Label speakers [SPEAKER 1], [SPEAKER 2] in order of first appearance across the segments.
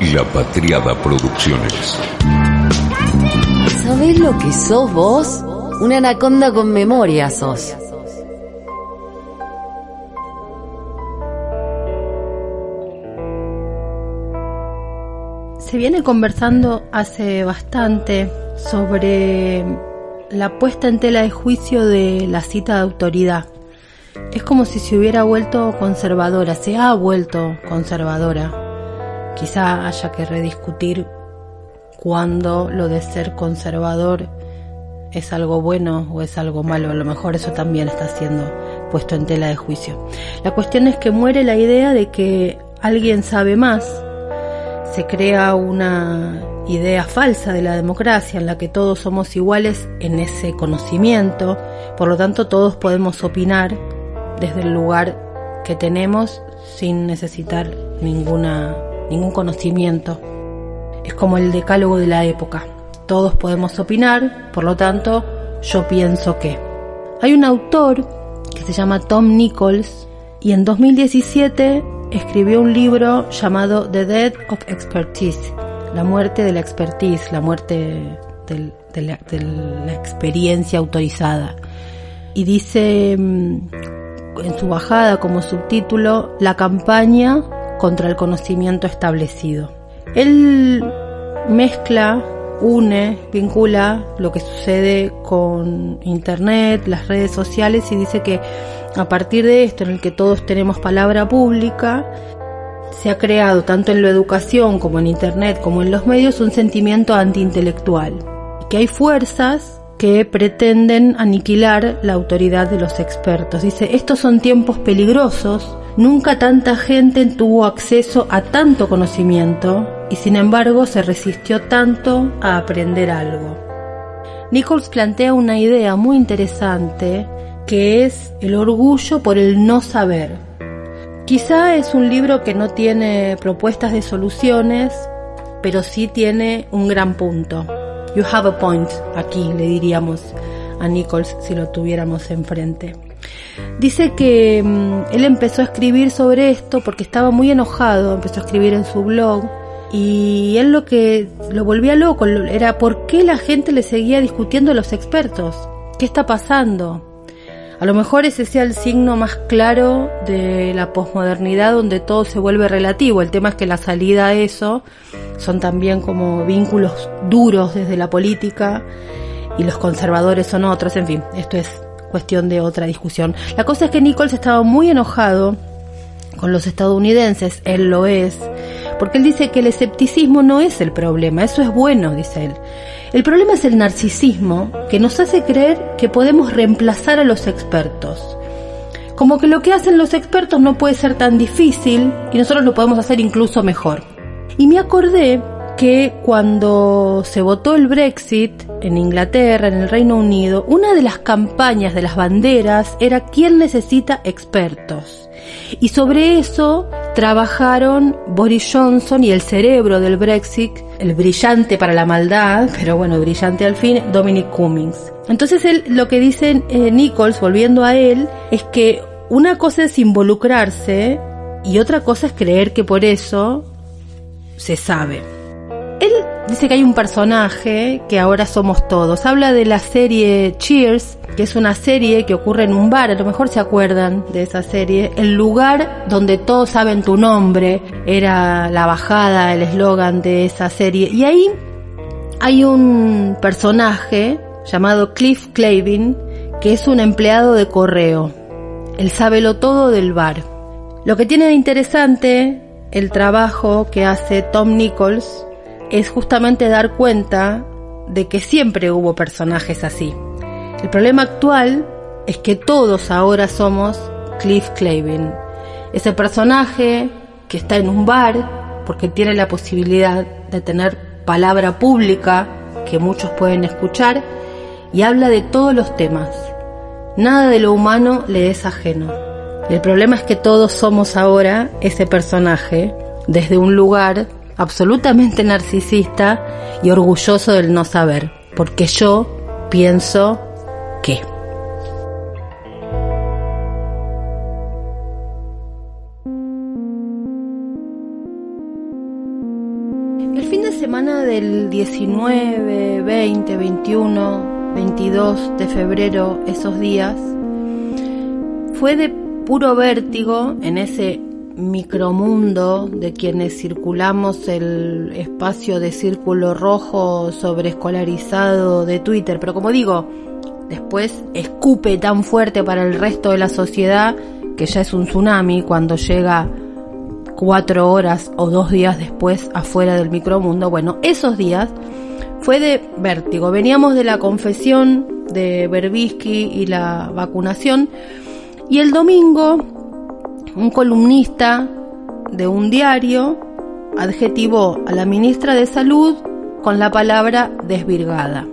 [SPEAKER 1] La Patriada Producciones.
[SPEAKER 2] ¿Sabés lo que sos vos? Una anaconda con memoria sos.
[SPEAKER 3] Se viene conversando hace bastante sobre la puesta en tela de juicio de la cita de autoridad. Es como si se hubiera vuelto conservadora, se ha vuelto conservadora. Quizá haya que rediscutir cuándo lo de ser conservador es algo bueno o es algo malo. A lo mejor eso también está siendo puesto en tela de juicio. La cuestión es que muere la idea de que alguien sabe más. Se crea una idea falsa de la democracia en la que todos somos iguales en ese conocimiento, por lo tanto todos podemos opinar desde el lugar que tenemos sin necesitar ninguna, ningún conocimiento. Es como el decálogo de la época. Todos podemos opinar, por lo tanto yo pienso que. Hay un autor que se llama Tom Nichols y en 2017 escribió un libro llamado The Death of Expertise la muerte de la expertise, la muerte de, la, experiencia autorizada. Y dice mm, en su bajada como subtítulo, la campaña contra el conocimiento establecido. Él mezcla, une, vincula lo que sucede con Internet, las redes sociales y dice que a partir de esto en el que todos tenemos palabra pública, se ha creado tanto en la educación como en Internet como en los medios un sentimiento antiintelectual, que hay fuerzas que pretenden aniquilar la autoridad de los expertos. Dice, estos son tiempos peligrosos, nunca tanta gente tuvo acceso a tanto conocimiento y sin embargo se resistió tanto a aprender algo. Nichols plantea una idea muy interesante que es el orgullo por el no saber. Quizá es un libro que no tiene propuestas de soluciones, pero sí tiene un gran punto. You have a point, aquí le diríamos a Nichols si lo tuviéramos enfrente. Dice que mm, él empezó a escribir sobre esto porque estaba muy enojado, empezó a escribir en su blog y él lo que lo volvía loco era por qué la gente le seguía discutiendo a los expertos. ¿Qué está pasando? A lo mejor ese sea el signo más claro de la posmodernidad donde todo se vuelve relativo. El tema es que la salida a eso son también como vínculos duros desde la política y los conservadores son otros. En fin, esto es cuestión de otra discusión. La cosa es que Nichols estaba muy enojado con los estadounidenses, él lo es, porque él dice que el escepticismo no es el problema, eso es bueno, dice él. El problema es el narcisismo que nos hace creer que podemos reemplazar a los expertos. Como que lo que hacen los expertos no puede ser tan difícil y nosotros lo podemos hacer incluso mejor. Y me acordé que cuando se votó el Brexit en Inglaterra, en el Reino Unido, una de las campañas de las banderas era ¿quién necesita expertos? Y sobre eso trabajaron Boris Johnson y el cerebro del Brexit, el brillante para la maldad, pero bueno, brillante al fin, Dominic Cummings. Entonces lo que dice eh, Nichols, volviendo a él, es que una cosa es involucrarse y otra cosa es creer que por eso se sabe. Dice que hay un personaje que ahora somos todos. Habla de la serie Cheers, que es una serie que ocurre en un bar, a lo mejor se acuerdan de esa serie. El lugar donde todos saben tu nombre era la bajada, el eslogan de esa serie. Y ahí hay un personaje llamado Cliff Clavin, que es un empleado de correo. Él sabe lo todo del bar. Lo que tiene de interesante el trabajo que hace Tom Nichols es justamente dar cuenta de que siempre hubo personajes así. El problema actual es que todos ahora somos Cliff Clavin, ese personaje que está en un bar porque tiene la posibilidad de tener palabra pública que muchos pueden escuchar y habla de todos los temas. Nada de lo humano le es ajeno. El problema es que todos somos ahora ese personaje desde un lugar absolutamente narcisista y orgulloso del no saber, porque yo pienso que... semana del 19, 20, 21, 22 de febrero, esos días, fue de puro vértigo en ese micromundo de quienes circulamos el espacio de círculo rojo sobreescolarizado de Twitter, pero como digo, después escupe tan fuerte para el resto de la sociedad que ya es un tsunami cuando llega cuatro horas o dos días después afuera del micromundo. Bueno, esos días fue de vértigo. Veníamos de la confesión de Berbisky y la vacunación y el domingo un columnista de un diario adjetivó a la ministra de Salud con la palabra desvirgada.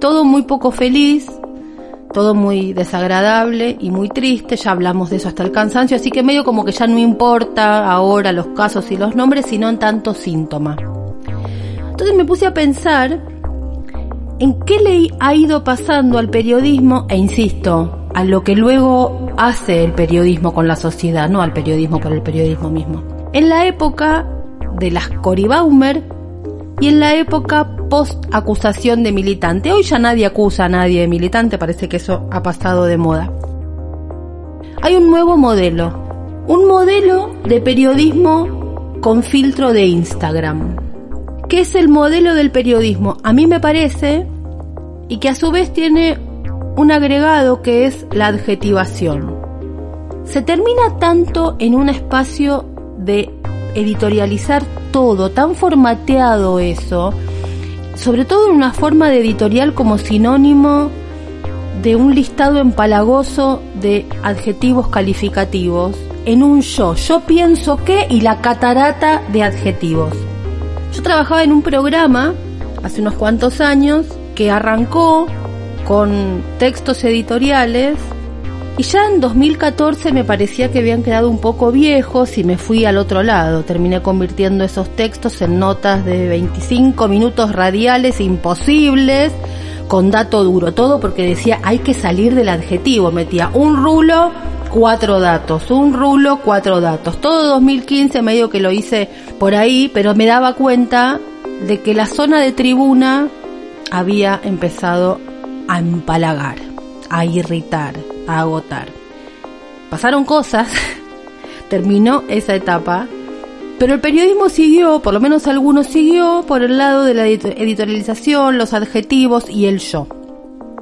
[SPEAKER 3] Todo muy poco feliz, todo muy desagradable y muy triste, ya hablamos de eso hasta el cansancio, así que medio como que ya no importa ahora los casos y los nombres, sino en tanto síntoma. Entonces me puse a pensar en qué le ha ido pasando al periodismo, e insisto, a lo que luego hace el periodismo con la sociedad, no al periodismo por el periodismo mismo. En la época de las Cory Baumer y en la época post acusación de militante. Hoy ya nadie acusa a nadie de militante, parece que eso ha pasado de moda. Hay un nuevo modelo, un modelo de periodismo con filtro de Instagram. ¿Qué es el modelo del periodismo? A mí me parece y que a su vez tiene un agregado que es la adjetivación. Se termina tanto en un espacio de editorializar todo, tan formateado eso, sobre todo en una forma de editorial como sinónimo de un listado empalagoso de adjetivos calificativos en un yo. Yo pienso que y la catarata de adjetivos. Yo trabajaba en un programa hace unos cuantos años que arrancó con textos editoriales y ya en 2014 me parecía que habían quedado un poco viejos y me fui al otro lado. Terminé convirtiendo esos textos en notas de 25 minutos radiales imposibles, con dato duro, todo porque decía hay que salir del adjetivo. Metía un rulo, cuatro datos, un rulo, cuatro datos. Todo 2015 medio que lo hice por ahí, pero me daba cuenta de que la zona de tribuna había empezado a empalagar, a irritar, a agotar. Pasaron cosas, terminó esa etapa, pero el periodismo siguió, por lo menos algunos siguió, por el lado de la editorialización, los adjetivos y el yo.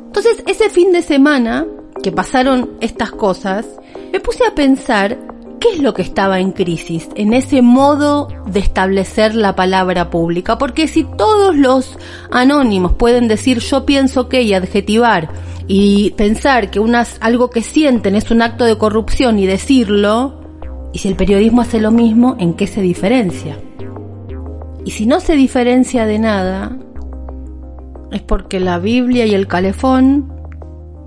[SPEAKER 3] Entonces, ese fin de semana que pasaron estas cosas, me puse a pensar ¿Qué es lo que estaba en crisis en ese modo de establecer la palabra pública? Porque si todos los anónimos pueden decir yo pienso que y adjetivar y pensar que algo que sienten es un acto de corrupción y decirlo, y si el periodismo hace lo mismo, ¿en qué se diferencia? Y si no se diferencia de nada, es porque la Biblia y el calefón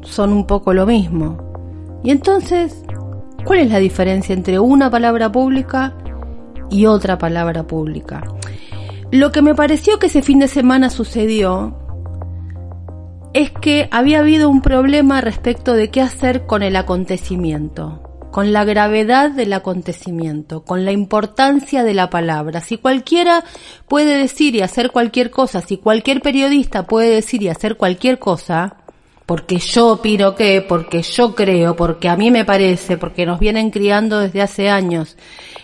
[SPEAKER 3] son un poco lo mismo. Y entonces, ¿Cuál es la diferencia entre una palabra pública y otra palabra pública? Lo que me pareció que ese fin de semana sucedió es que había habido un problema respecto de qué hacer con el acontecimiento, con la gravedad del acontecimiento, con la importancia de la palabra. Si cualquiera puede decir y hacer cualquier cosa, si cualquier periodista puede decir y hacer cualquier cosa, porque yo opino que, porque yo creo, porque a mí me parece, porque nos vienen criando desde hace años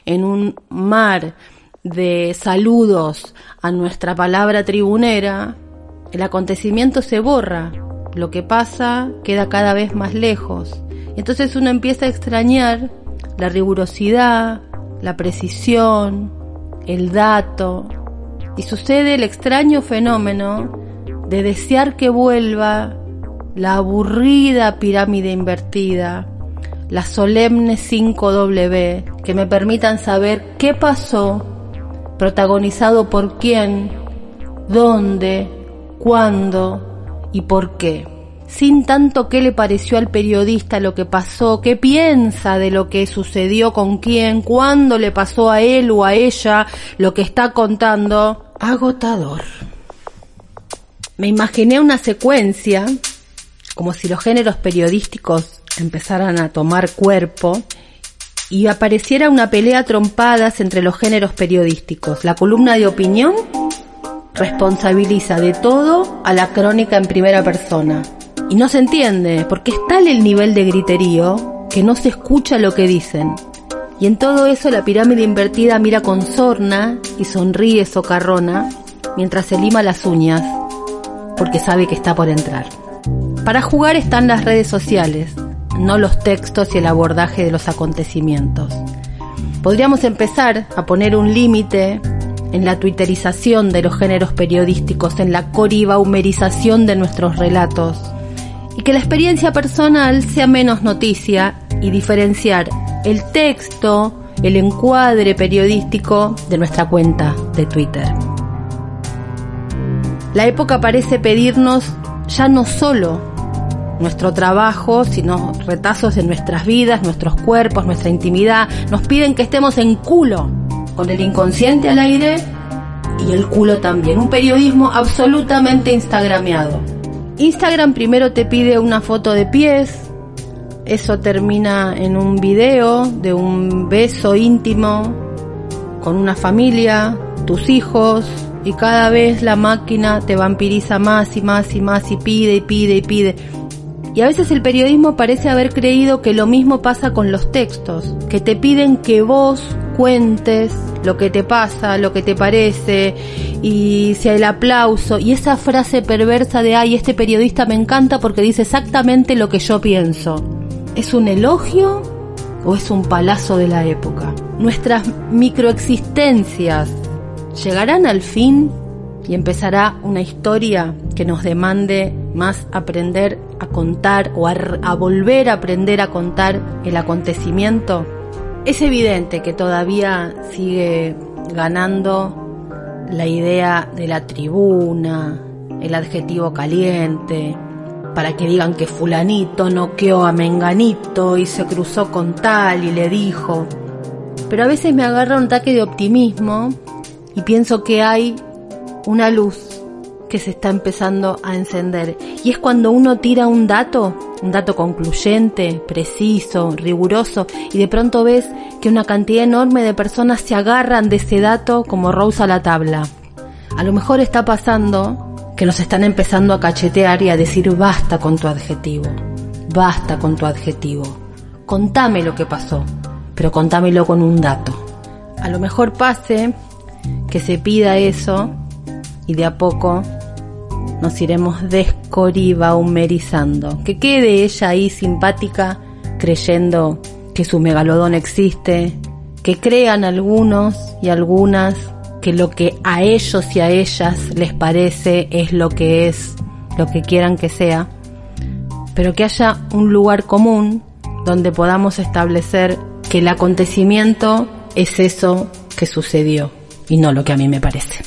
[SPEAKER 3] en un mar de saludos a nuestra palabra tribunera, el acontecimiento se borra, lo que pasa queda cada vez más lejos. Entonces uno empieza a extrañar la rigurosidad, la precisión, el dato, y sucede el extraño fenómeno de desear que vuelva la aburrida pirámide invertida, la solemne 5W, que me permitan saber qué pasó, protagonizado por quién, dónde, cuándo y por qué. Sin tanto qué le pareció al periodista lo que pasó, qué piensa de lo que sucedió con quién, cuándo le pasó a él o a ella lo que está contando. Agotador. Me imaginé una secuencia como si los géneros periodísticos empezaran a tomar cuerpo y apareciera una pelea trompadas entre los géneros periodísticos, la columna de opinión responsabiliza de todo a la crónica en primera persona. Y no se entiende, porque es tal el nivel de griterío que no se escucha lo que dicen. Y en todo eso la pirámide invertida mira con sorna y sonríe socarrona mientras se lima las uñas, porque sabe que está por entrar. Para jugar están las redes sociales, no los textos y el abordaje de los acontecimientos. Podríamos empezar a poner un límite en la twitterización de los géneros periodísticos, en la coribaumerización de nuestros relatos, y que la experiencia personal sea menos noticia y diferenciar el texto, el encuadre periodístico de nuestra cuenta de Twitter. La época parece pedirnos ya no solo nuestro trabajo, sino retazos de nuestras vidas, nuestros cuerpos, nuestra intimidad. Nos piden que estemos en culo, con el inconsciente al aire y el culo también. Un periodismo absolutamente instagrameado. Instagram primero te pide una foto de pies, eso termina en un video de un beso íntimo con una familia, tus hijos, y cada vez la máquina te vampiriza más y más y más y pide y pide y pide. Y a veces el periodismo parece haber creído que lo mismo pasa con los textos, que te piden que vos cuentes lo que te pasa, lo que te parece, y sea el aplauso, y esa frase perversa de, ay, este periodista me encanta porque dice exactamente lo que yo pienso. ¿Es un elogio o es un palazo de la época? Nuestras microexistencias llegarán al fin y empezará una historia que nos demande más aprender a contar o a, volver a aprender a contar el acontecimiento, es evidente que todavía sigue ganando la idea de la tribuna, el adjetivo caliente, para que digan que fulanito noqueó a menganito y se cruzó con tal y le dijo. Pero a veces me agarra un ataque de optimismo y pienso que hay una luz que se está empezando a encender. Y es cuando uno tira un dato, un dato concluyente, preciso, riguroso, y de pronto ves que una cantidad enorme de personas se agarran de ese dato como Rose a la tabla. A lo mejor está pasando que nos están empezando a cachetear y a decir basta con tu adjetivo, basta con tu adjetivo. Contame lo que pasó, pero contámelo con un dato. A lo mejor pase que se pida eso y de a poco nos iremos descoribaumerizando. Que quede ella ahí simpática creyendo que su megalodón existe, que crean algunos y algunas que lo que a ellos y a ellas les parece es lo que es, lo que quieran que sea, pero que haya un lugar común donde podamos establecer que el acontecimiento es eso que sucedió y no lo que a mí me parece.